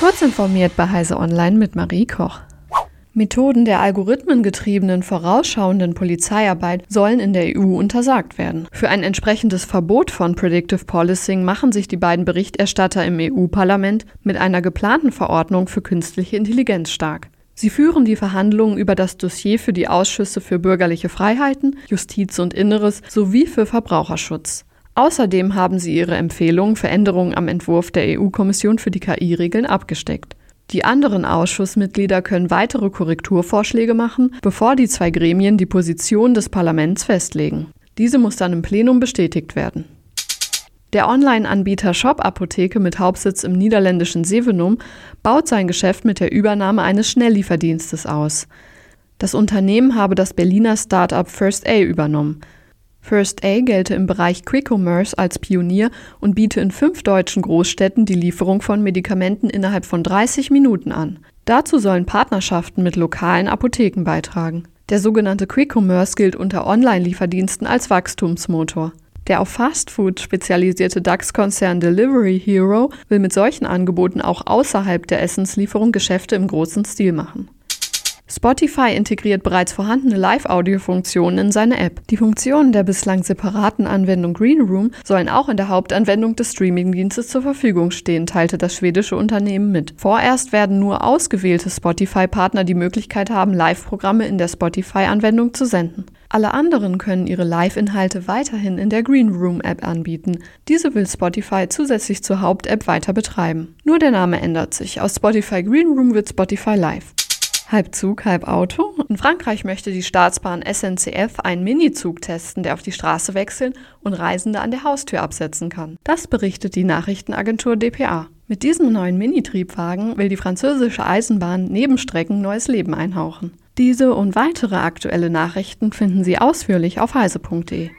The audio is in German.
Kurz informiert bei Heise Online mit Marie Koch. Methoden der algorithmengetriebenen vorausschauenden Polizeiarbeit sollen in der EU untersagt werden. Für ein entsprechendes Verbot von Predictive Policing machen sich die beiden Berichterstatter im EU-Parlament mit einer geplanten Verordnung für künstliche Intelligenz stark. Sie führen die Verhandlungen über das Dossier für die Ausschüsse für bürgerliche Freiheiten, Justiz und Inneres sowie für Verbraucherschutz. Außerdem haben sie ihre Empfehlungen für Änderungen am Entwurf der EU-Kommission für die KI-Regeln abgesteckt. Die anderen Ausschussmitglieder können weitere Korrekturvorschläge machen, bevor die zwei Gremien die Position des Parlaments festlegen. Diese muss dann im Plenum bestätigt werden. Der Online-Anbieter Shop Apotheke mit Hauptsitz im niederländischen Sevenum baut sein Geschäft mit der Übernahme eines Schnelllieferdienstes aus. Das Unternehmen habe das Berliner Start-up First A übernommen. First A gelte im Bereich Quick Commerce als Pionier und biete in fünf deutschen Großstädten die Lieferung von Medikamenten innerhalb von 30 Minuten an. Dazu sollen Partnerschaften mit lokalen Apotheken beitragen. Der sogenannte Quick Commerce gilt unter Online-Lieferdiensten als Wachstumsmotor. Der auf Fastfood spezialisierte DAX-Konzern Delivery Hero will mit solchen Angeboten auch außerhalb der Essenslieferung Geschäfte im großen Stil machen. Spotify integriert bereits vorhandene Live-Audio-Funktionen in seine App. Die Funktionen der bislang separaten Anwendung Green Room sollen auch in der Hauptanwendung des Streamingdienstes zur Verfügung stehen, teilte das schwedische Unternehmen mit. Vorerst werden nur ausgewählte Spotify-Partner die Möglichkeit haben, Live-Programme in der Spotify-Anwendung zu senden. Alle anderen können ihre Live-Inhalte weiterhin in der Green Room App anbieten. Diese will Spotify zusätzlich zur Haupt-App weiter betreiben. Nur der Name ändert sich. Aus Spotify Green Room wird Spotify Live. Halb Zug, halb Auto. In Frankreich möchte die Staatsbahn SNCF einen Minizug testen, der auf die Straße wechseln und Reisende an der Haustür absetzen kann. Das berichtet die Nachrichtenagentur dpa. Mit diesem neuen Mini-Triebwagen will die französische Eisenbahn Nebenstrecken neues Leben einhauchen. Diese und weitere aktuelle Nachrichten finden Sie ausführlich auf heise.de.